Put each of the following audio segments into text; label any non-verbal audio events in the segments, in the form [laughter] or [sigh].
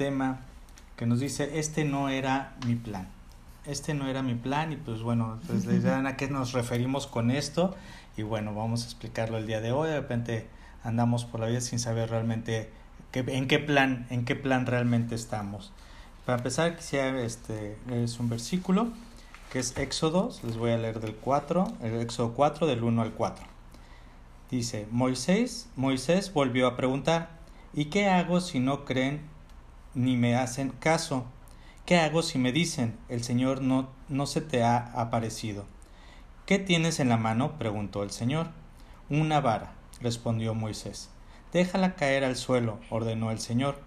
tema que nos dice, este no era mi plan. Este no era mi plan y pues bueno, pues [laughs] a qué nos referimos con esto y bueno, vamos a explicarlo el día de hoy. De repente andamos por la vida sin saber realmente en qué plan, en qué plan realmente estamos. Para empezar, quisiera este es un versículo que es Éxodo, les voy a leer del 4, el Éxodo 4 del 1 al 4. Dice, Moisés, Moisés volvió a preguntar, ¿y qué hago si no creen ni me hacen caso? ¿Qué hago si me dicen, el Señor no, no se te ha aparecido? ¿Qué tienes en la mano? preguntó el Señor. Una vara, respondió Moisés. Déjala caer al suelo, ordenó el Señor.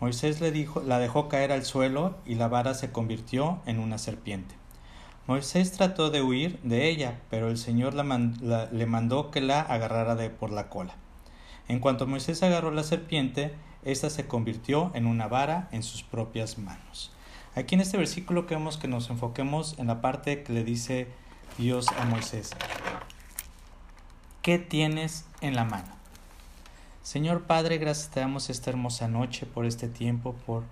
Moisés le dijo, la dejó caer al suelo y la vara se convirtió en una serpiente. Moisés trató de huir de ella, pero el Señor le mandó que la agarrara de por la cola. En cuanto Moisés agarró la serpiente, ésta se convirtió en una vara en sus propias manos. Aquí en este versículo queremos que nos enfoquemos en la parte que le dice Dios a Moisés. ¿Qué tienes en la mano? Señor Padre, gracias te damos esta hermosa noche por este tiempo, por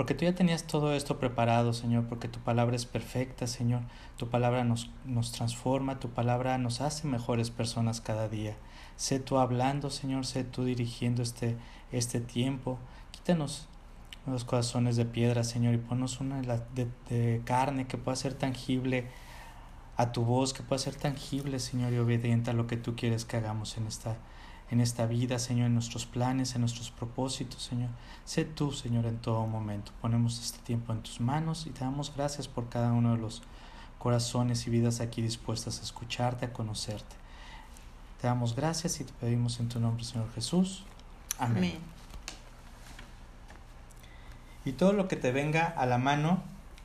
porque tú ya tenías todo esto preparado, Señor, porque tu palabra es perfecta, Señor. Tu palabra nos, nos transforma, tu palabra nos hace mejores personas cada día. Sé tú hablando, Señor, sé tú dirigiendo este, este tiempo. Quítanos los corazones de piedra, Señor, y ponnos una de, de carne que pueda ser tangible a tu voz, que pueda ser tangible, Señor, y obediente a lo que tú quieres que hagamos en esta en esta vida, Señor, en nuestros planes, en nuestros propósitos, Señor. Sé tú, Señor, en todo momento. Ponemos este tiempo en tus manos y te damos gracias por cada uno de los corazones y vidas aquí dispuestas a escucharte, a conocerte. Te damos gracias y te pedimos en tu nombre, Señor Jesús. Amén. Y todo lo que te venga a la mano,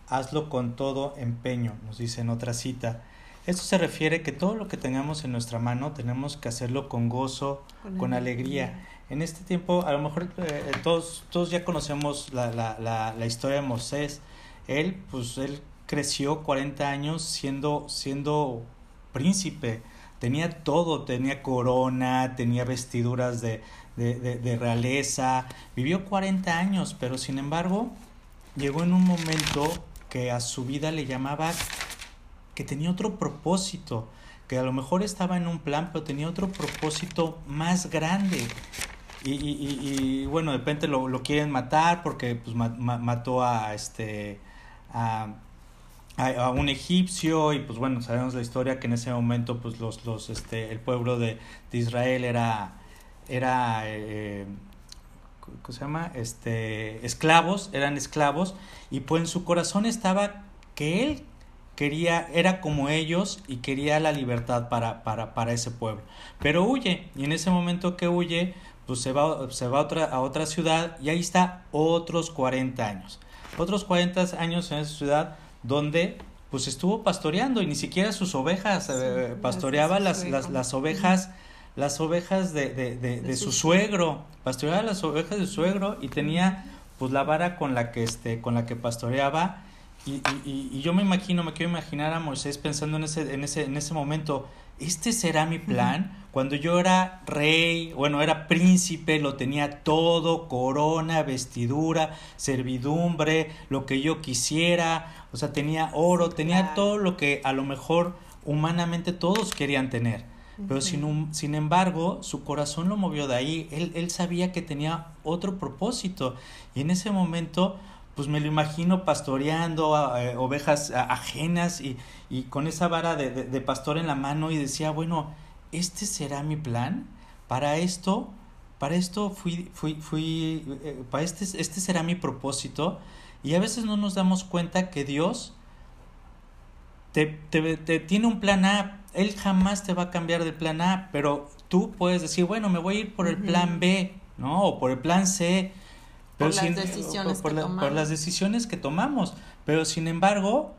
hazlo con todo empeño, nos dice en otra cita. Esto se refiere que todo lo que tengamos en nuestra mano tenemos que hacerlo con gozo, con, alegría. En este tiempo, a lo mejor eh, todos, todos ya conocemos la, la, la, la, historia de Moisés. Él, pues, él creció 40 años siendo, siendo príncipe. Tenía todo, tenía corona, tenía vestiduras de, de, de, de realeza. Vivió 40 años, pero sin embargo, llegó en un momento que a su vida le llamaba que tenía otro propósito, que a lo mejor estaba en un plan, pero tenía otro propósito más grande. Y, y, y, bueno, de repente lo, lo, quieren matar porque pues, mató a este a, a, un egipcio y pues bueno, sabemos la historia que en ese momento pues los, los este el pueblo de, de Israel era era eh, ¿cómo se llama? este esclavos, eran esclavos y pues en su corazón estaba que él quería, era como ellos y quería la libertad para, para, para ese pueblo. Pero huye, y en ese momento que huye, pues se va, se va a, otra, a otra ciudad y ahí está otros 40 años. Otros 40 años en esa ciudad donde pues estuvo pastoreando y ni siquiera sus ovejas, eh, pastoreaba las, las, las, ovejas, las ovejas de, de, de, de su suegro, pastoreaba las ovejas de su suegro y tenía pues la vara con la que este, con la que pastoreaba y, y, y, yo me imagino, me quiero imaginar a Moisés pensando en ese, en ese, en ese momento, ¿este será mi plan? Cuando yo era rey, bueno, era príncipe, lo tenía todo, corona, vestidura, servidumbre, lo que yo quisiera, o sea, tenía oro, tenía todo lo que a lo mejor humanamente todos querían tener. Pero sin, sin embargo, su corazón lo movió de ahí, él, él sabía que tenía otro propósito. Y en ese momento pues me lo imagino pastoreando eh, ovejas ajenas y, y, con esa vara de, de, pastor en la mano y decía, bueno, ¿este será mi plan? Para esto, para esto fui, fui, fui, eh, para este, este será mi propósito. Y a veces no nos damos cuenta que Dios te, te, te tiene un plan A. Él jamás te va a cambiar del plan A, pero tú puedes decir, bueno, me voy a ir por el plan B, ¿no? O por el plan C por, las decisiones por, las decisiones que tomamos. Pero sin embargo,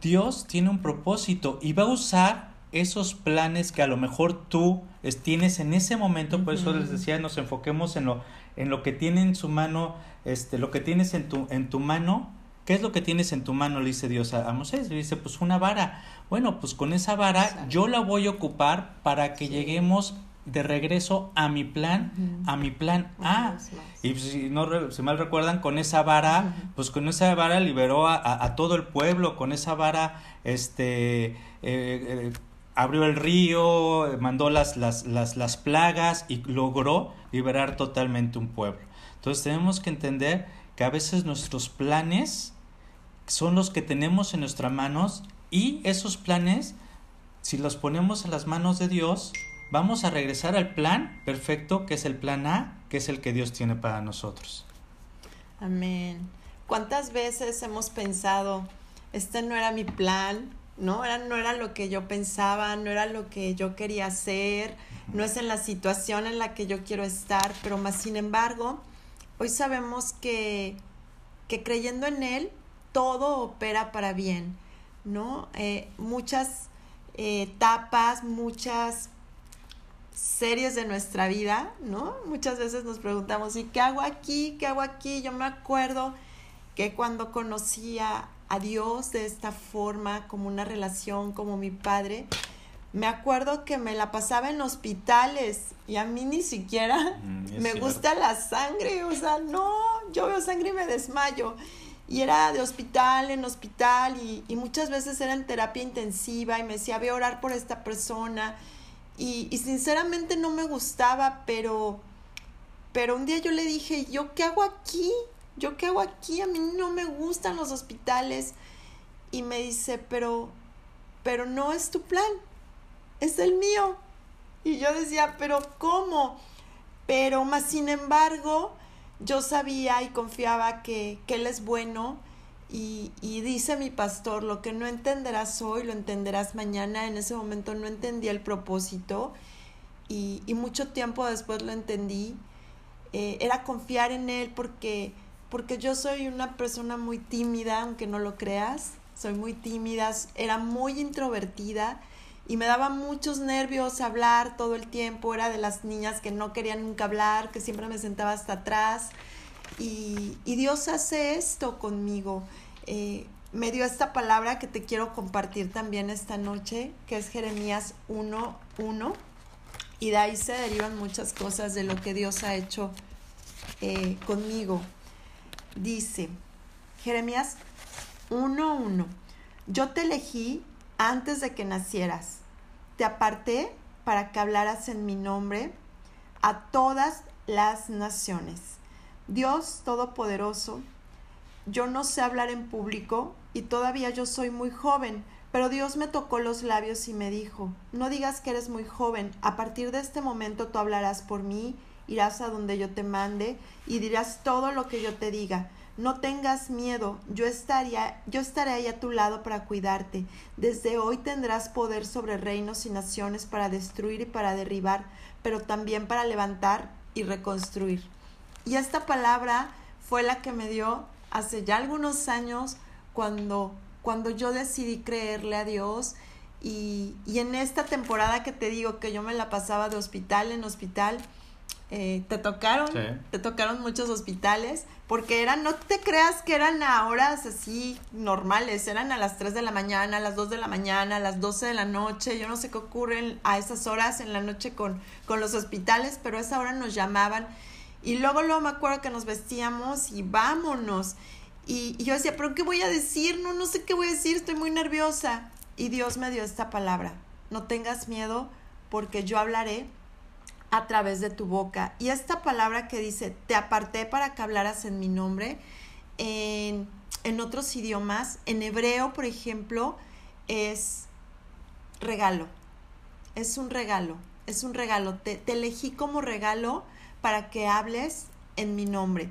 Dios tiene un propósito y va a usar esos planes que a lo mejor tú tienes en ese momento, por eso les decía, nos enfoquemos en lo, en lo que tiene en su mano, este, lo que tienes en tu, en tu mano, ¿qué es lo que tienes en tu mano? Le dice Dios a, a Moisés, le dice, pues una vara. Bueno, pues con esa vara yo la voy a ocupar para que lleguemos de regreso a mi plan, a mi plan A. Y si no si mal recuerdan, con esa vara, pues con esa vara liberó a, todo el pueblo, con esa vara, este, eh, eh, abrió el río, mandó las, las, las, las plagas y logró liberar totalmente un pueblo. Entonces tenemos que entender que a veces nuestros planes son los que tenemos en nuestras manos y esos planes, si los ponemos en las manos de Dios, vamos a regresar al plan perfecto que es el plan A, que es el que Dios tiene para nosotros. Amén. ¿Cuántas veces hemos pensado, este no era mi plan, no era, no era lo que yo pensaba, no era lo que yo quería hacer, no es en la situación en la que yo quiero estar, pero más sin embargo, hoy sabemos que, que creyendo en Él, todo opera para bien, ¿no? Eh, muchas eh, etapas, muchas series de nuestra vida, ¿no? Muchas veces nos preguntamos, ¿y qué hago aquí? ¿Qué hago aquí? Yo me acuerdo que cuando conocía a Dios de esta forma, como una relación, como mi padre, me acuerdo que me la pasaba en hospitales y a mí ni siquiera mm, [laughs] me gusta la sangre, o sea, no, yo veo sangre y me desmayo. Y era de hospital en hospital y, y muchas veces era en terapia intensiva y me decía, voy a orar por esta persona y, sinceramente no me gustaba, pero, pero un día yo le dije, ¿yo qué hago aquí? ¿Yo qué hago aquí? A mí no me gustan los hospitales. Y me dice, pero, pero no es tu plan, es el mío. Y yo decía, pero ¿cómo? Pero más sin embargo, yo sabía y confiaba que, que Él es bueno y, y, dice mi pastor, lo que no entenderás hoy, lo entenderás mañana. En ese momento no entendí el propósito y, y mucho tiempo después lo entendí. Eh, era confiar en Él porque, porque yo soy una persona muy tímida, aunque no lo creas. Soy muy tímida, era muy introvertida y me daba muchos nervios hablar todo el tiempo. Era de las niñas que no querían nunca hablar, que siempre me sentaba hasta atrás. Y, Dios hace esto conmigo. Eh, me dio esta palabra que te quiero compartir también esta noche, que es Jeremías 1.1. Y de ahí se derivan muchas cosas de lo que Dios ha hecho eh, conmigo. Dice, Jeremías 1.1, yo te elegí antes de que nacieras, te aparté para que hablaras en mi nombre a todas las naciones. Dios Todopoderoso, yo no sé hablar en público y todavía yo soy muy joven, pero Dios me tocó los labios y me dijo, no digas que eres muy joven, a partir de este momento tú hablarás por mí, irás a donde yo te mande y dirás todo lo que yo te diga. No tengas miedo, yo yo estaré ahí a tu lado para cuidarte. Desde hoy tendrás poder sobre reinos y naciones para destruir y para derribar, pero también para levantar y reconstruir. Y esta palabra fue la que me dio hace ya algunos años cuando, cuando yo decidí creerle a Dios. Y, en esta temporada que te digo que yo me la pasaba de hospital en hospital, eh, te tocaron, te tocaron muchos hospitales, porque eran, no te creas que eran a horas así normales, eran a las 3 de la mañana, a las 2 de la mañana, a las 12 de la noche, yo no sé qué ocurre a esas horas en la noche con, con los hospitales, pero a esa hora nos llamaban y luego, luego me acuerdo que nos vestíamos y vámonos. Y, yo decía, ¿pero qué voy a decir? No, no sé qué voy a decir, estoy muy nerviosa. Y Dios me dio esta palabra. No tengas miedo porque yo hablaré a través de tu boca. Y esta palabra que dice, te aparté para que hablaras en mi nombre, en, en otros idiomas, en hebreo, por ejemplo, es regalo. Es un regalo, es un regalo. Te, te elegí como regalo para que hables en mi nombre.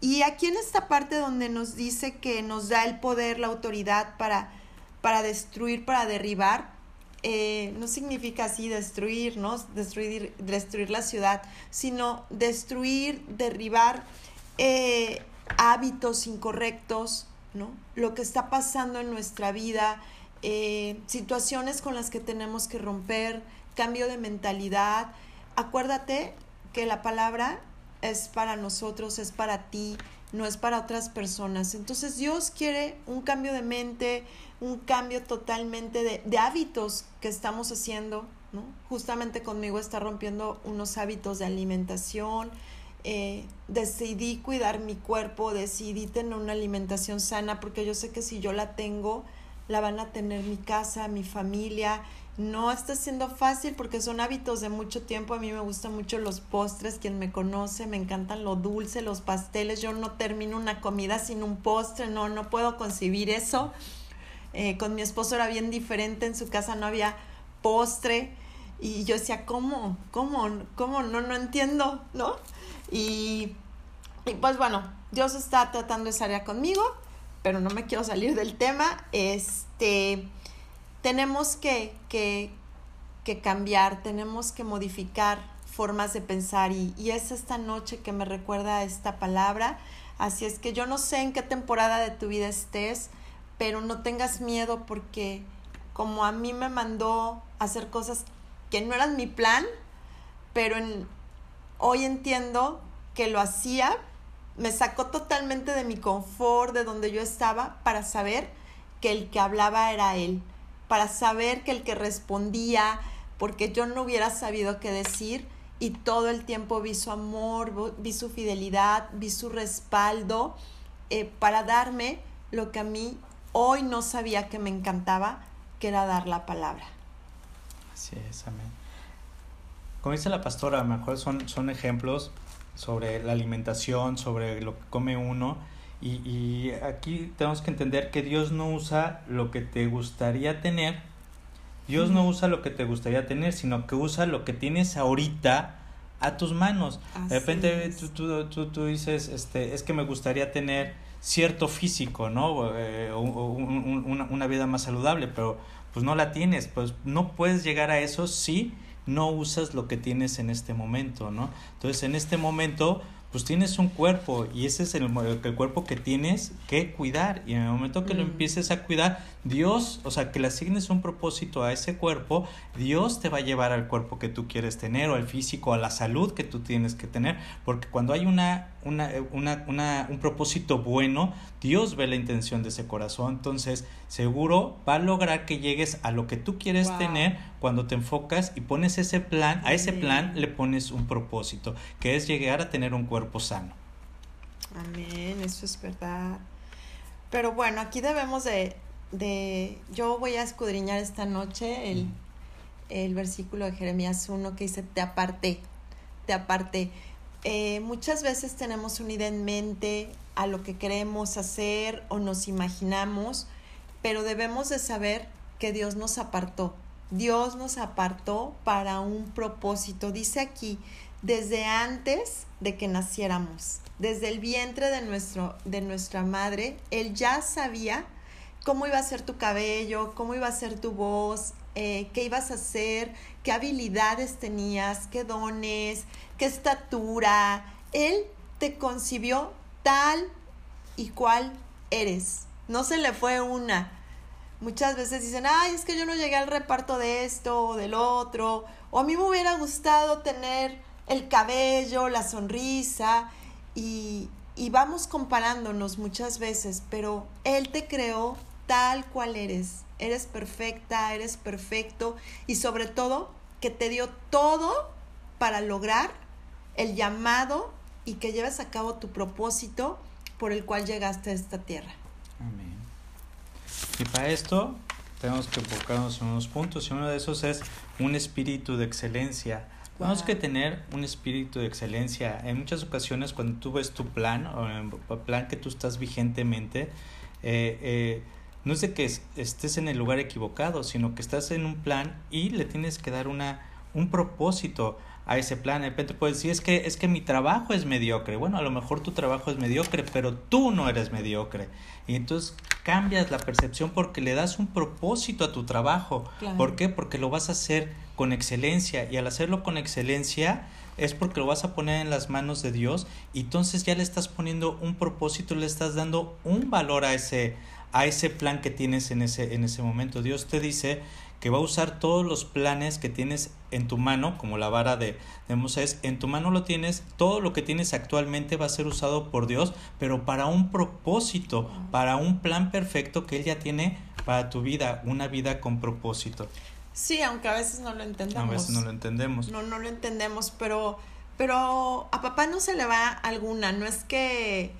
Y aquí en esta parte donde nos dice que nos da el poder, la autoridad para, para destruir, para derribar, eh, no significa así destruir, ¿no? Destruir, destruir la ciudad, sino destruir, derribar eh, hábitos incorrectos, ¿no? Lo que está pasando en nuestra vida, eh, situaciones con las que tenemos que romper, cambio de mentalidad. Acuérdate que la palabra es para nosotros, es para ti, no es para otras personas. Entonces Dios quiere un cambio de mente, un cambio totalmente de, hábitos que estamos haciendo ¿no? Justamente conmigo está rompiendo unos hábitos de alimentación, eh, decidí cuidar mi cuerpo, decidí tener una alimentación sana, porque yo sé que si yo la tengo, la van a tener mi casa, mi familia. No está siendo fácil porque son hábitos de mucho tiempo. A mí me gustan mucho los postres. Quien me conoce, me encantan lo dulce, los pasteles. Yo no termino una comida sin un postre. No, no puedo concebir eso. Eh, con mi esposo era bien diferente. En su casa no había postre. Y yo decía, ¿cómo? ¿Cómo? ¿Cómo? No, no entiendo, ¿no? Y, y pues bueno, Dios está tratando esa área conmigo pero no me quiero salir del tema, este, tenemos que, que, que cambiar, tenemos que modificar formas de pensar y, y, es esta noche que me recuerda esta palabra. Así es que yo no sé en qué temporada de tu vida estés, pero no tengas miedo porque como a mí me mandó hacer cosas que no eran mi plan, pero hoy entiendo que lo hacía me sacó totalmente de mi confort, de donde yo estaba, para saber que el que hablaba era él, para saber que el que respondía, porque yo no hubiera sabido qué decir y todo el tiempo vi su amor, vi su fidelidad, vi su respaldo eh, para darme lo que a mí hoy no sabía que me encantaba, que era dar la palabra. Así es, amén. Como dice la pastora, a lo mejor son, son ejemplos sobre la alimentación, sobre lo que come uno. Y, y, aquí tenemos que entender que Dios no usa lo que te gustaría tener. Dios no usa lo que te gustaría tener, sino que usa lo que tienes ahorita a tus manos. de repente tú, tú, tú, tú, dices, este, es que me gustaría tener cierto físico, ¿no? Eh, una, una vida más saludable, pero pues no la tienes, pues no puedes llegar a eso si no usas lo que tienes en este momento, ¿no? Entonces, en este momento, pues tienes un cuerpo y ese es el, el cuerpo que tienes que cuidar y en el momento que lo mm. empieces a cuidar, Dios, o sea, que le asignes un propósito a ese cuerpo, Dios te va a llevar al cuerpo que tú quieres tener o al físico, a la salud que tú tienes que tener, porque cuando hay una, una, una, una un propósito bueno, Dios ve la intención de ese corazón, entonces seguro va a lograr que llegues a lo que tú quieres tener cuando te enfocas y pones ese plan, a ese plan le pones un propósito, que es llegar a tener un cuerpo sano. Amén, eso es verdad. Pero bueno, aquí debemos de, de yo voy a escudriñar esta noche el, el versículo de Jeremías 1 que dice, te aparté, te aparté. Eh, muchas veces tenemos una idea en mente a lo que queremos hacer o nos imaginamos, pero debemos de saber que Dios nos apartó. Dios nos apartó para un propósito. Dice aquí, desde antes de que naciéramos, desde el vientre de, nuestro, de nuestra madre, Él ya sabía cómo iba a ser tu cabello, cómo iba a ser tu voz, eh, qué ibas a hacer, qué habilidades tenías, qué dones, qué estatura. Él te concibió tal y cual eres. No se le fue una. Muchas veces dicen, ay, es que yo no llegué al reparto de esto o del otro, o a mí me hubiera gustado tener el cabello, la sonrisa, y, y vamos comparándonos muchas veces, pero Él te creó tal cual eres. Eres perfecta, eres perfecto, y sobre todo que te dio todo para lograr el llamado y que lleves a cabo tu propósito por el cual llegaste a esta tierra. Amén. Y para esto tenemos que enfocarnos en unos puntos y uno de esos es un espíritu de excelencia. Tenemos que tener un espíritu de excelencia. En muchas ocasiones cuando tú ves tu plan o el plan que tú estás vigentemente, eh, eh, no es de que estés en el lugar equivocado, sino que estás en un plan y le tienes que dar una, un propósito a ese plan. De repente puedes decir, es que, es que mi trabajo es mediocre. Bueno, a lo mejor tu trabajo es mediocre, pero tú no eres mediocre. Y entonces cambias la percepción porque le das un propósito a tu trabajo. ¿Por qué? Porque lo vas a hacer con excelencia. Y al hacerlo con excelencia es porque lo vas a poner en las manos de Dios. Y entonces ya le estás poniendo un propósito, le estás dando un valor a ese, a ese plan que tienes en ese, en ese momento. Dios te dice que va a usar todos los planes que tienes en tu mano, como la vara de, de Moisés, en tu mano lo tienes, todo lo que tienes actualmente va a ser usado por Dios, pero para un propósito, para un plan perfecto que Él ya tiene para tu vida, una vida con propósito. Sí, aunque a veces no lo entendemos. A veces no lo entendemos. No, no lo entendemos, pero, pero a papá no se le va alguna. No es que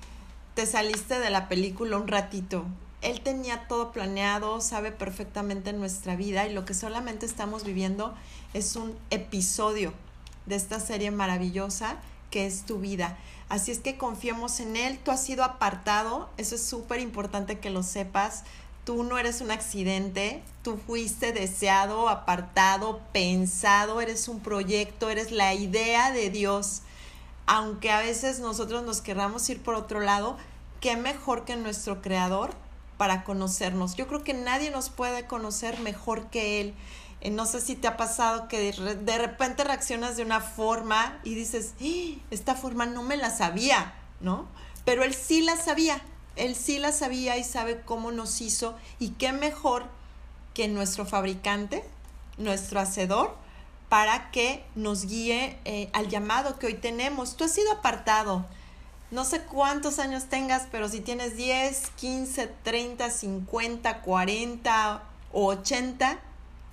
te saliste de la película un ratito. Él tenía todo planeado, sabe perfectamente nuestra vida y lo que solamente estamos viviendo es un episodio de esta serie maravillosa que es tu vida. Así es que confiemos en Él. Tú has sido apartado, eso es súper importante que lo sepas. Tú no eres un accidente, tú fuiste deseado, apartado, pensado, eres un proyecto, eres la idea de Dios. Aunque a veces nosotros nos querramos ir por otro lado, qué mejor que nuestro Creador para conocernos. Yo creo que nadie nos puede conocer mejor que Él. Eh, no sé si te ha pasado que de repente reaccionas de una forma y dices, ¡Ah! esta forma no me la sabía, ¿no? Pero Él sí la sabía él sí la sabía y sabe cómo nos hizo y qué mejor que nuestro fabricante, nuestro hacedor, para que nos guíe eh, al llamado que hoy tenemos. Tú has sido apartado. No sé cuántos años tengas, pero si tienes 10, 15, 30, 50, 40 o 80,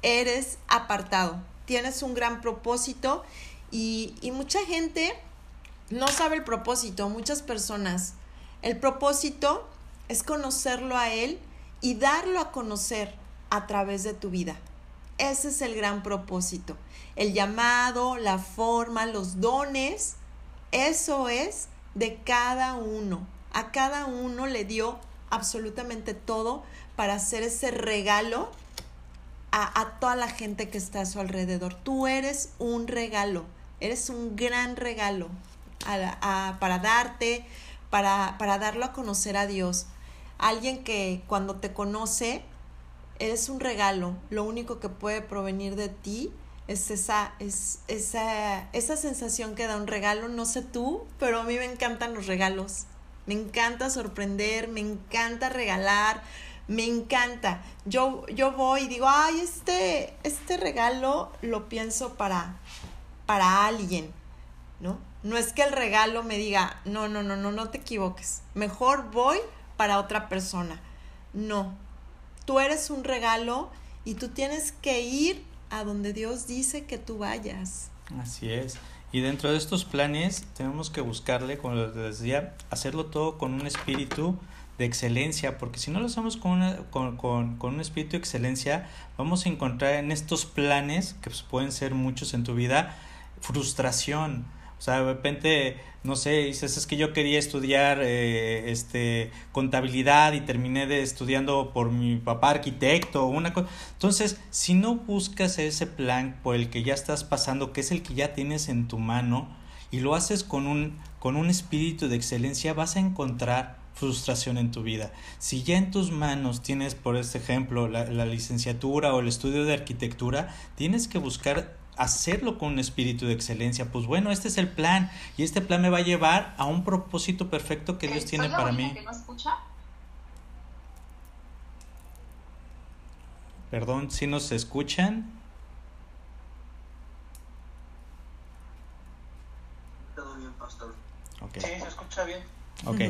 eres apartado. Tienes un gran propósito y, y mucha gente no sabe el propósito. Muchas personas el propósito es conocerlo a Él y darlo a conocer a través de tu vida. Ese es el gran propósito. El llamado, la forma, los dones, eso es de cada uno. A cada uno le dio absolutamente todo para hacer ese regalo a, toda la gente que está a su alrededor. Tú eres un regalo, eres un gran regalo para darte, para, para darlo a conocer a Dios. Alguien que cuando te conoce es un regalo. Lo único que puede provenir de ti es esa, es esa, esa sensación que da un regalo. No sé tú, pero a mí me encantan los regalos. Me encanta sorprender, me encanta regalar, me encanta. Yo, yo voy y digo, ay, este, este regalo lo pienso para, para alguien, ¿no? No es que el regalo me diga, no, no, no, no, no te equivoques. Mejor voy para otra persona. No. Tú eres un regalo y tú tienes que ir a donde Dios dice que tú vayas. Así es. Y dentro de estos planes tenemos que buscarle, como les decía, hacerlo todo con un espíritu de excelencia, porque si no lo hacemos con, con, con, un espíritu de excelencia, vamos a encontrar en estos planes, que pues, pueden ser muchos en tu vida, frustración, o sea, de repente, no sé, dices, es que yo quería estudiar eh, este, contabilidad y terminé de estudiando por mi papá arquitecto o una cosa. Entonces, si no buscas ese plan por el que ya estás pasando, que es el que ya tienes en tu mano, y lo haces con un, con un espíritu de excelencia, vas a encontrar frustración en tu vida. Si ya en tus manos tienes, por este ejemplo, la, la licenciatura o el estudio de arquitectura, tienes que buscar hacerlo con un espíritu de excelencia. Pues bueno, este es el plan y este plan me va a llevar a un propósito perfecto que Dios tiene para mí. Perdón, si nos escuchan. Todo bien, pastor. Okay. Sí, se escucha bien. Ok,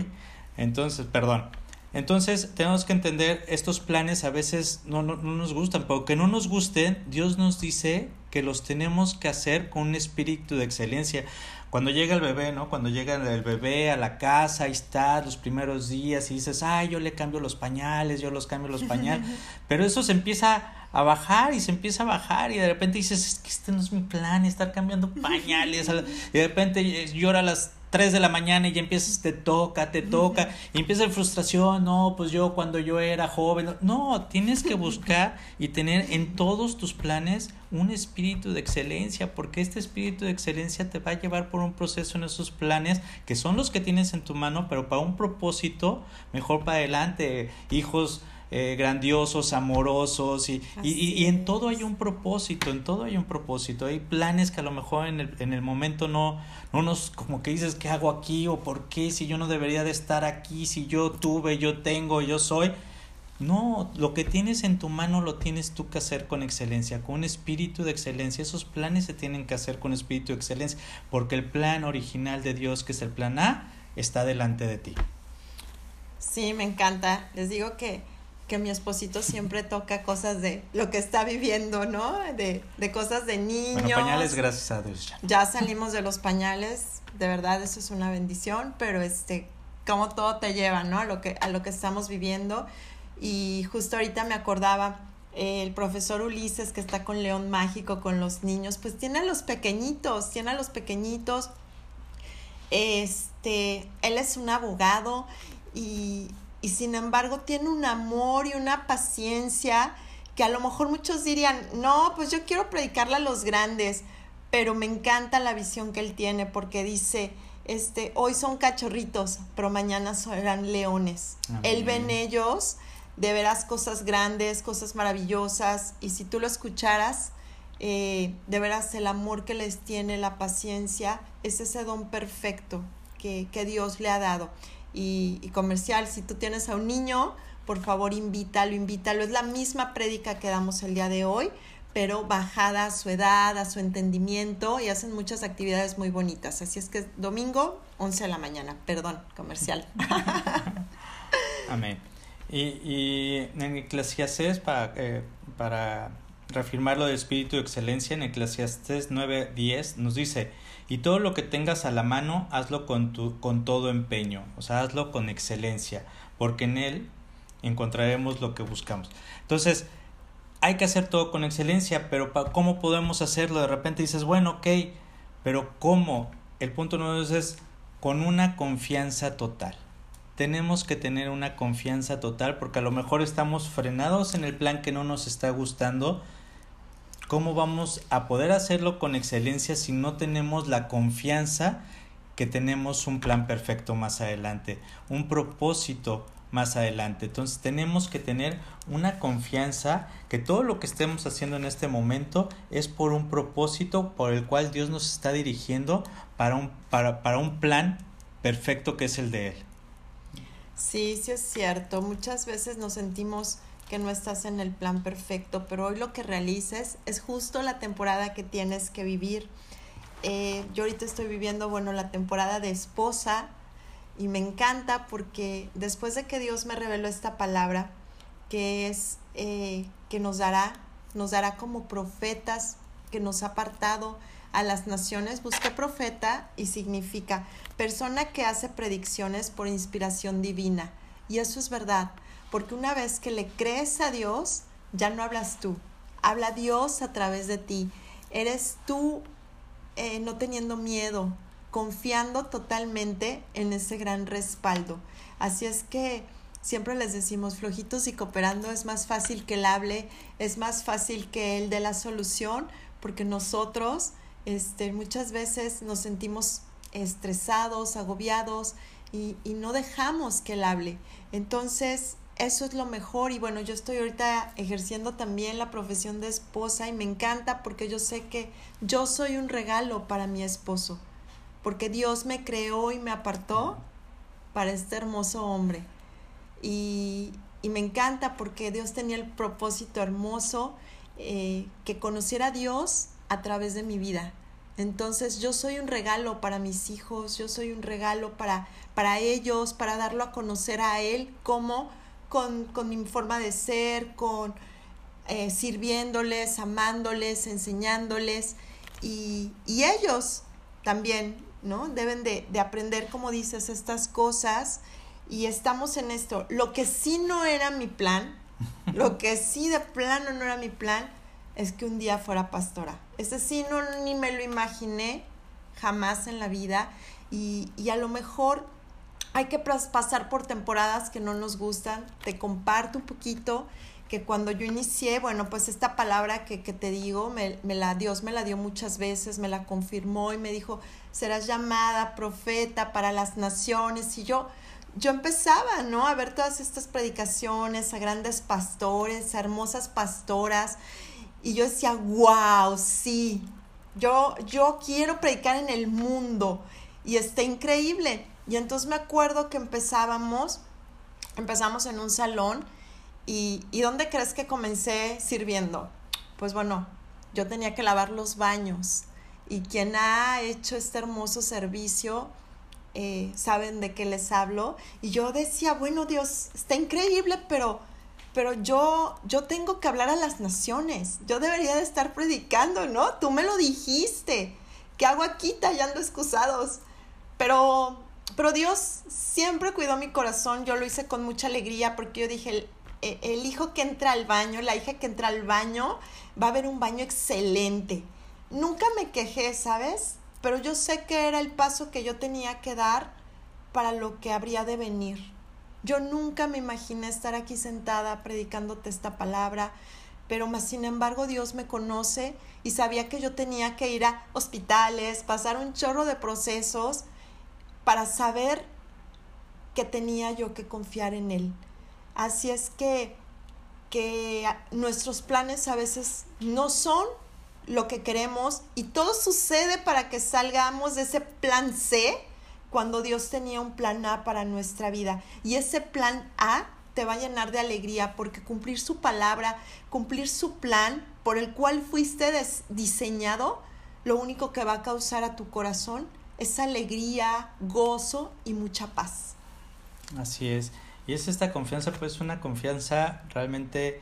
entonces, perdón. Entonces tenemos que entender, estos planes a veces no, no, no, nos gustan, pero que no nos gusten, Dios nos dice que los tenemos que hacer con un espíritu de excelencia. Cuando llega el bebé, ¿no? Cuando llega el bebé a la casa, ahí está los primeros días y dices, ay, yo le cambio los pañales, yo los cambio los pañales, [laughs] pero eso se empieza a bajar y se empieza a bajar y de repente dices, es que este no es mi plan, estar cambiando [laughs] pañales, y de repente llora las 3 de la mañana y ya empiezas, te toca, te toca, y empieza la frustración, no, pues yo cuando yo era joven, no, tienes que buscar y tener en todos tus planes un espíritu de excelencia, porque este espíritu de excelencia te va a llevar por un proceso en esos planes que son los que tienes en tu mano, pero para un propósito mejor para adelante, hijos eh, grandiosos, amorosos y, y, y, en todo hay un propósito, en todo hay un propósito. Hay planes que a lo mejor en el, en el momento no, no nos, como que dices, ¿qué hago aquí? ¿O por qué? Si yo no debería de estar aquí, si yo tuve, yo tengo, yo soy. No, lo que tienes en tu mano lo tienes tú que hacer con excelencia, con un espíritu de excelencia. Esos planes se tienen que hacer con espíritu de excelencia, porque el plan original de Dios, que es el plan A, está delante de ti. Sí, me encanta. Les digo que que mi esposito siempre toca cosas de lo que está viviendo, ¿no? De, de cosas de niños. Bueno, pañales, gracias a Dios ya. Ya salimos de los pañales, de verdad eso es una bendición, pero este, como todo te lleva, ¿no? A lo que, a lo que estamos viviendo. Y justo ahorita me acordaba, el profesor Ulises que está con León Mágico, con los niños, pues tiene a los pequeñitos, tiene a los pequeñitos. Este, él es un abogado y, y sin embargo tiene un amor y una paciencia que a lo mejor muchos dirían, no, pues yo quiero predicarle a los grandes, pero me encanta la visión que él tiene porque dice, este, hoy son cachorritos, pero mañana serán leones. Él ve en ellos de veras cosas grandes, cosas maravillosas, y si tú lo escucharas, eh, de veras el amor que les tiene, la paciencia, es ese don perfecto que, que Dios le ha dado. Y, y, comercial, si tú tienes a un niño, por favor invítalo, invítalo. Es la misma prédica que damos el día de hoy, pero bajada a su edad, a su entendimiento y hacen muchas actividades muy bonitas. Así es que domingo, 11 de la mañana, perdón, comercial. [laughs] Amén. Y, y en Eclesiastes, para, eh, para reafirmar lo de espíritu de excelencia, en Eclesiastes 9:10 nos dice, y todo lo que tengas a la mano, hazlo con, tu, con todo empeño, o sea, hazlo con excelencia, porque en él encontraremos lo que buscamos. Entonces, hay que hacer todo con excelencia, pero ¿cómo podemos hacerlo? De repente dices, bueno, ok, pero ¿cómo? El punto número dos es con una confianza total tenemos que tener una confianza total porque a lo mejor estamos frenados en el plan que no nos está gustando. ¿Cómo vamos a poder hacerlo con excelencia si no tenemos la confianza que tenemos un plan perfecto más adelante, un propósito más adelante? Entonces tenemos que tener una confianza que todo lo que estemos haciendo en este momento es por un propósito por el cual Dios nos está dirigiendo para un, para, para un plan perfecto que es el de Él. Sí, sí es cierto. Muchas veces nos sentimos que no estás en el plan perfecto, pero hoy lo que realices es justo la temporada que tienes que vivir. Eh, yo ahorita estoy viviendo, bueno, la temporada de esposa y me encanta porque después de que Dios me reveló esta palabra, que es eh, que nos dará, nos dará como profetas, que nos ha apartado a las naciones, busqué profeta y significa persona que hace predicciones por inspiración divina. Y eso es verdad, porque una vez que le crees a Dios, ya no hablas tú, habla Dios a través de ti. Eres tú eh, no teniendo miedo, confiando totalmente en ese gran respaldo. Así es que siempre les decimos, flojitos y cooperando es más fácil que él hable, es más fácil que él dé la solución, porque nosotros este, muchas veces nos sentimos estresados, agobiados y, y no dejamos que él hable. Entonces, eso es lo mejor y bueno, yo estoy ahorita ejerciendo también la profesión de esposa y me encanta porque yo sé que yo soy un regalo para mi esposo, porque Dios me creó y me apartó para este hermoso hombre. Y, y me encanta porque Dios tenía el propósito hermoso eh, que conociera a Dios a través de mi vida. Entonces yo soy un regalo para mis hijos, yo soy un regalo para, para ellos, para darlo a conocer a Él, como con, con mi forma de ser, con eh, sirviéndoles, amándoles, enseñándoles. Y, y, ellos también, ¿no? Deben de, de aprender, como dices, estas cosas. Y estamos en esto. Lo que sí no era mi plan, [laughs] lo que sí de plano no era mi plan, es que un día fuera pastora. Ese sí, no, ni me lo imaginé jamás en la vida. Y, y a lo mejor hay que pasar por temporadas que no nos gustan. Te comparto un poquito que cuando yo inicié, bueno, pues esta palabra que, te digo, me, me, la, Dios me la dio muchas veces, me la confirmó y me dijo, serás llamada profeta para las naciones. Y yo, yo empezaba, ¿no? A ver todas estas predicaciones, a grandes pastores, a hermosas pastoras, y yo decía, wow, sí, yo, yo quiero predicar en el mundo y está increíble. Y entonces me acuerdo que empezábamos, empezamos en un salón y, ¿y dónde crees que comencé sirviendo? Pues bueno, yo tenía que lavar los baños y quien ha hecho este hermoso servicio, eh, saben de qué les hablo. Y yo decía, bueno Dios, está increíble, pero pero yo, yo tengo que hablar a las naciones, yo debería de estar predicando, ¿no? Tú me lo dijiste, ¿qué hago aquí tallando excusados? Pero, pero Dios siempre cuidó mi corazón, yo lo hice con mucha alegría porque yo dije, el, el hijo que entra al baño, la hija que entra al baño, va a haber un baño excelente. Nunca me quejé, ¿sabes? Pero yo sé que era el paso que yo tenía que dar para lo que habría de venir. Yo nunca me imaginé estar aquí sentada predicándote esta palabra, pero más sin embargo Dios me conoce y sabía que yo tenía que ir a hospitales, pasar un chorro de procesos para saber que tenía yo que confiar en Él. Así es que, que nuestros planes a veces no son lo que queremos y todo sucede para que salgamos de ese plan C cuando Dios tenía un plan A para nuestra vida. Y ese plan A te va a llenar de alegría porque cumplir su palabra, cumplir su plan por el cual fuiste diseñado, lo único que va a causar a tu corazón es alegría, gozo y mucha paz. Así es. Y es esta confianza, pues una confianza realmente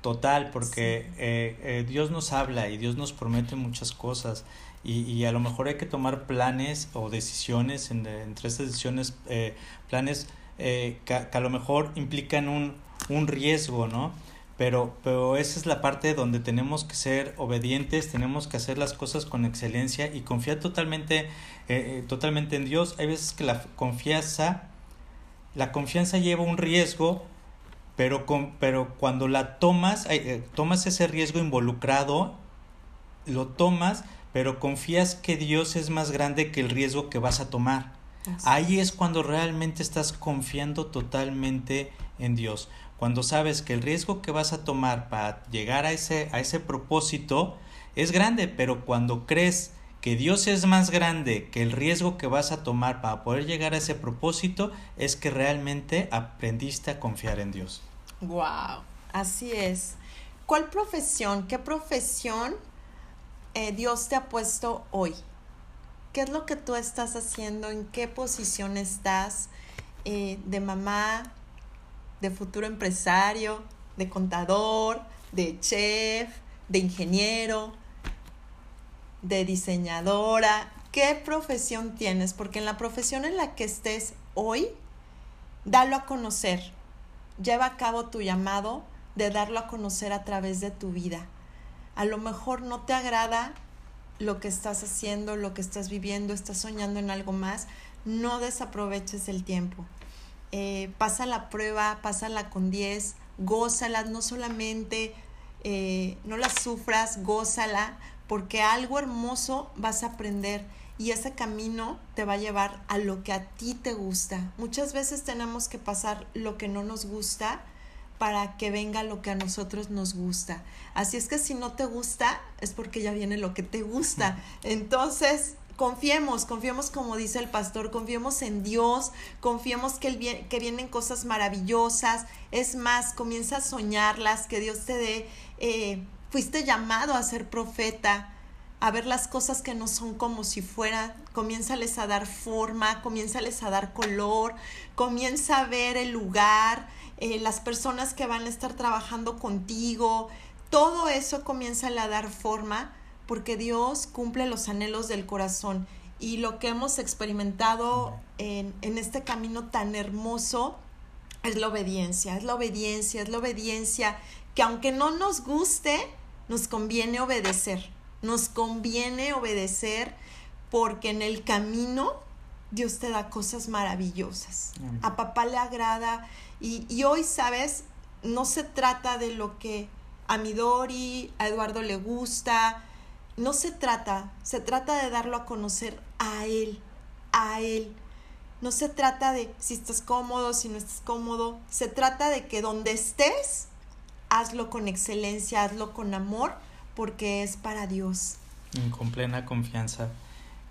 total, porque eh, eh, Dios nos habla y Dios nos promete muchas cosas y, y, a lo mejor hay que tomar planes o decisiones, en, entre estas decisiones, eh, planes eh, que, a lo mejor implican un, un riesgo, ¿no? Pero, pero esa es la parte donde tenemos que ser obedientes, tenemos que hacer las cosas con excelencia y confiar totalmente, eh, totalmente en Dios. Hay veces que la confianza, la confianza lleva un riesgo, pero, con, pero cuando la tomas, tomas ese riesgo involucrado, lo tomas, pero confías que Dios es más grande que el riesgo que vas a tomar. Ahí es cuando realmente estás confiando totalmente en Dios. Cuando sabes que el riesgo que vas a tomar para llegar a ese, a ese propósito es grande, pero cuando crees que Dios es más grande que el riesgo que vas a tomar para poder llegar a ese propósito, es que realmente aprendiste a confiar en Dios. Wow, así es. ¿Cuál profesión, qué profesión eh, Dios te ha puesto hoy? ¿Qué es lo que tú estás haciendo? ¿En qué posición estás? Eh, de mamá, de futuro empresario, de contador, de chef, de ingeniero, de diseñadora. ¿Qué profesión tienes? Porque en la profesión en la que estés hoy, dalo a conocer. Lleva a cabo tu llamado de darlo a conocer a través de tu vida a lo mejor no te agrada lo que estás haciendo, lo que estás viviendo, estás soñando en algo más, no desaproveches el tiempo. Eh, pasa la prueba, pásala con 10, gózala, no solamente eh, no la sufras, gózala, porque algo hermoso vas a aprender y ese camino te va a llevar a lo que a ti te gusta. Muchas veces tenemos que pasar lo que no nos gusta para que venga lo que a nosotros nos gusta. Así es que si no te gusta, es porque ya viene lo que te gusta. Entonces, confiemos, confiemos como dice el pastor, confiemos en Dios, confiemos que, el que vienen cosas maravillosas. Es más, comienza a soñarlas, que Dios te dé, eh, fuiste llamado a ser profeta, a ver las cosas que no son como si fueran, comiénzales a dar forma, comiénzales a dar color, comienza a ver el lugar, eh, las personas que van a estar trabajando contigo, todo eso comienza a dar forma porque Dios cumple los anhelos del corazón y lo que hemos experimentado en, en este camino tan hermoso es la obediencia, es la obediencia, es la obediencia que aunque no nos guste, nos conviene obedecer, nos conviene obedecer porque en el camino Dios te da cosas maravillosas. A papá le agrada y, hoy, ¿sabes? No se trata de lo que a Midori, a Eduardo le gusta, no se trata, se trata de darlo a conocer a él, a él. No se trata de si estás cómodo, si no estás cómodo, se trata de que donde estés, hazlo con excelencia, hazlo con amor, porque es para Dios. Con plena confianza.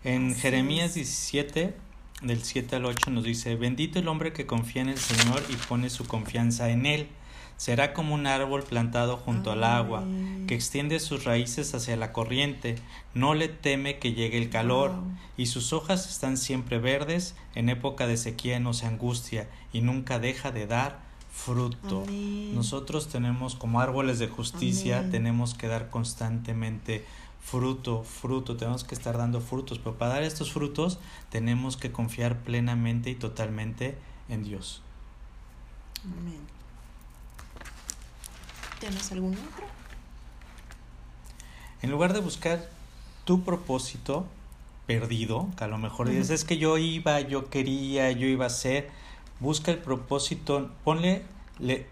En Jeremías 17, del 7 al 8 nos dice, bendito el hombre que confía en el Señor y pone su confianza en Él. Será como un árbol plantado junto al agua, que extiende sus raíces hacia la corriente, no le teme que llegue el calor, y sus hojas están siempre verdes, en época de sequía no se angustia, y nunca deja de dar fruto. Amén. Nosotros tenemos como árboles de justicia, Amén. tenemos que dar constantemente fruto, fruto, tenemos que estar dando frutos, pero para dar estos frutos tenemos que confiar plenamente y totalmente en Dios. Amén. ¿Tienes algún otro? En lugar de buscar tu propósito perdido, que a lo mejor dices, es que yo iba, yo quería, yo iba a hacer, busca el propósito, ponle, le,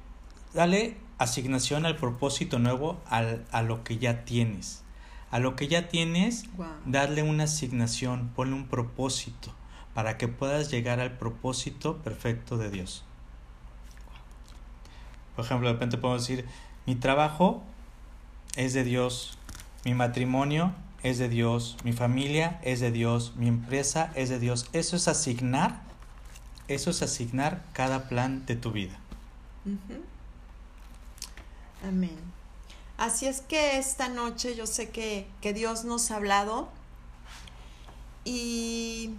dale asignación al propósito nuevo al, a lo que ya tienes. A lo que ya tienes, darle una asignación, ponle un propósito para que puedas llegar al propósito perfecto de Dios. Por ejemplo, de repente podemos decir, mi trabajo es de Dios, mi matrimonio es de Dios, mi familia es de Dios, mi empresa es de Dios. Eso es asignar, eso es asignar cada plan de tu vida. Amén. Así es que esta noche yo sé que, que Dios nos ha hablado y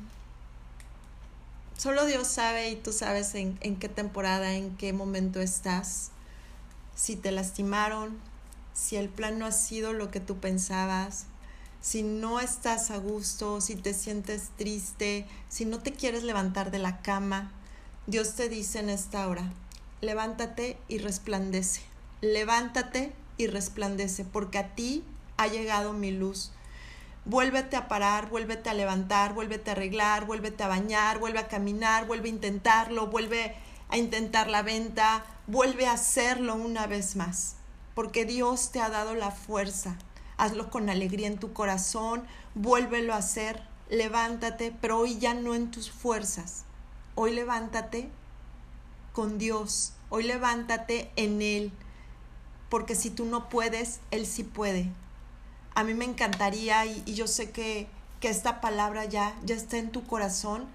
solo Dios sabe y tú sabes en, en qué temporada, en qué momento estás, si te lastimaron, si el plan no ha sido lo que tú pensabas, si no estás a gusto, si te sientes triste, si no te quieres levantar de la cama, Dios te dice en esta hora, levántate y resplandece, levántate y resplandece, porque a ti ha llegado mi luz. Vuélvete a parar, vuélvete a levantar, vuélvete a arreglar, vuélvete a bañar, vuelve a caminar, vuelve a intentarlo, vuelve a intentar la venta, vuelve a hacerlo una vez más, porque Dios te ha dado la fuerza. Hazlo con alegría en tu corazón, vuélvelo a hacer, levántate, pero hoy ya no en tus fuerzas. Hoy levántate con Dios, hoy levántate en Él, porque si tú no puedes, Él sí puede. A mí me encantaría, y, y yo sé que, que esta palabra ya, ya está en tu corazón,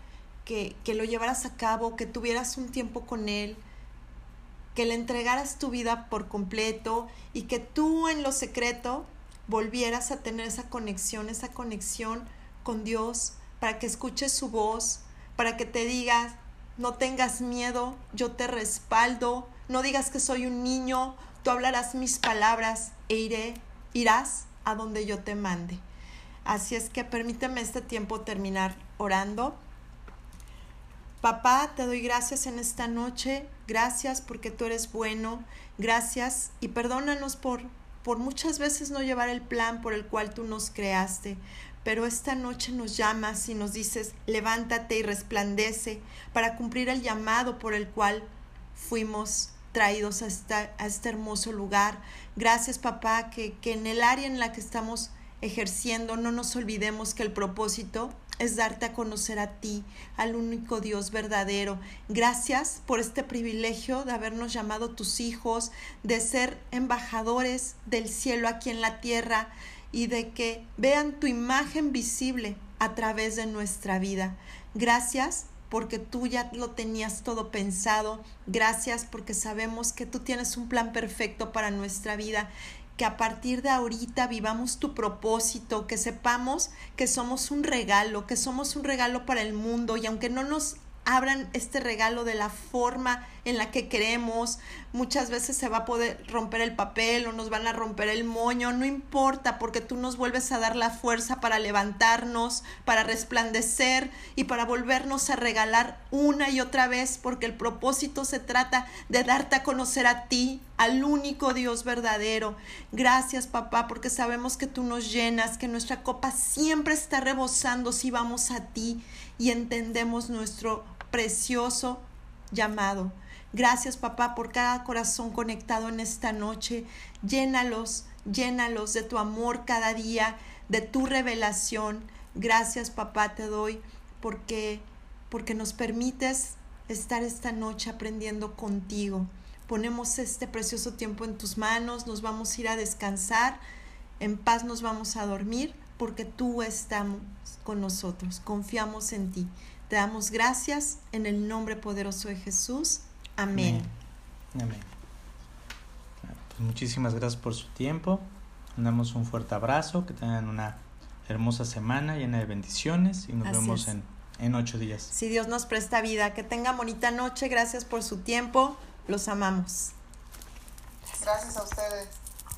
que, que lo llevaras a cabo, que tuvieras un tiempo con Él, que le entregaras tu vida por completo y que tú en lo secreto volvieras a tener esa conexión, esa conexión con Dios, para que escuches su voz, para que te digas, no tengas miedo, yo te respaldo, no digas que soy un niño, tú hablarás mis palabras e iré, irás a donde yo te mande. Así es que permíteme este tiempo terminar orando. Papá, te doy gracias en esta noche, gracias porque tú eres bueno, gracias. Y perdónanos por, por muchas veces no llevar el plan por el cual tú nos creaste, pero esta noche nos llamas y nos dices, levántate y resplandece para cumplir el llamado por el cual fuimos traídos a, esta, a este hermoso lugar. Gracias papá, que, que en el área en la que estamos ejerciendo no nos olvidemos que el propósito es darte a conocer a ti, al único Dios verdadero. Gracias por este privilegio de habernos llamado tus hijos, de ser embajadores del cielo aquí en la tierra y de que vean tu imagen visible a través de nuestra vida. Gracias porque tú ya lo tenías todo pensado. Gracias porque sabemos que tú tienes un plan perfecto para nuestra vida que a partir de ahorita vivamos tu propósito, que sepamos que somos un regalo, que somos un regalo para el mundo y aunque no nos abran este regalo de la forma en la que queremos, muchas veces se va a poder romper el papel o nos van a romper el moño, no importa porque tú nos vuelves a dar la fuerza para levantarnos, para resplandecer y para volvernos a regalar una y otra vez porque el propósito se trata de darte a conocer a ti, al único Dios verdadero. Gracias papá porque sabemos que tú nos llenas, que nuestra copa siempre está rebosando si vamos a ti y entendemos nuestro precioso llamado. Gracias papá por cada corazón conectado en esta noche. Llénalos, llénalos de tu amor cada día, de tu revelación. Gracias papá te doy porque porque nos permites estar esta noche aprendiendo contigo. Ponemos este precioso tiempo en tus manos, nos vamos a ir a descansar, en paz nos vamos a dormir porque tú estamos con nosotros, confiamos en ti. Te damos gracias en el nombre poderoso de Jesús. Amén. Amén. Pues muchísimas gracias por su tiempo. Mandamos un fuerte abrazo, que tengan una hermosa semana llena de bendiciones y nos Así vemos en, en ocho días. Si Dios nos presta vida, que tenga bonita noche, gracias por su tiempo. Los amamos. Gracias a ustedes.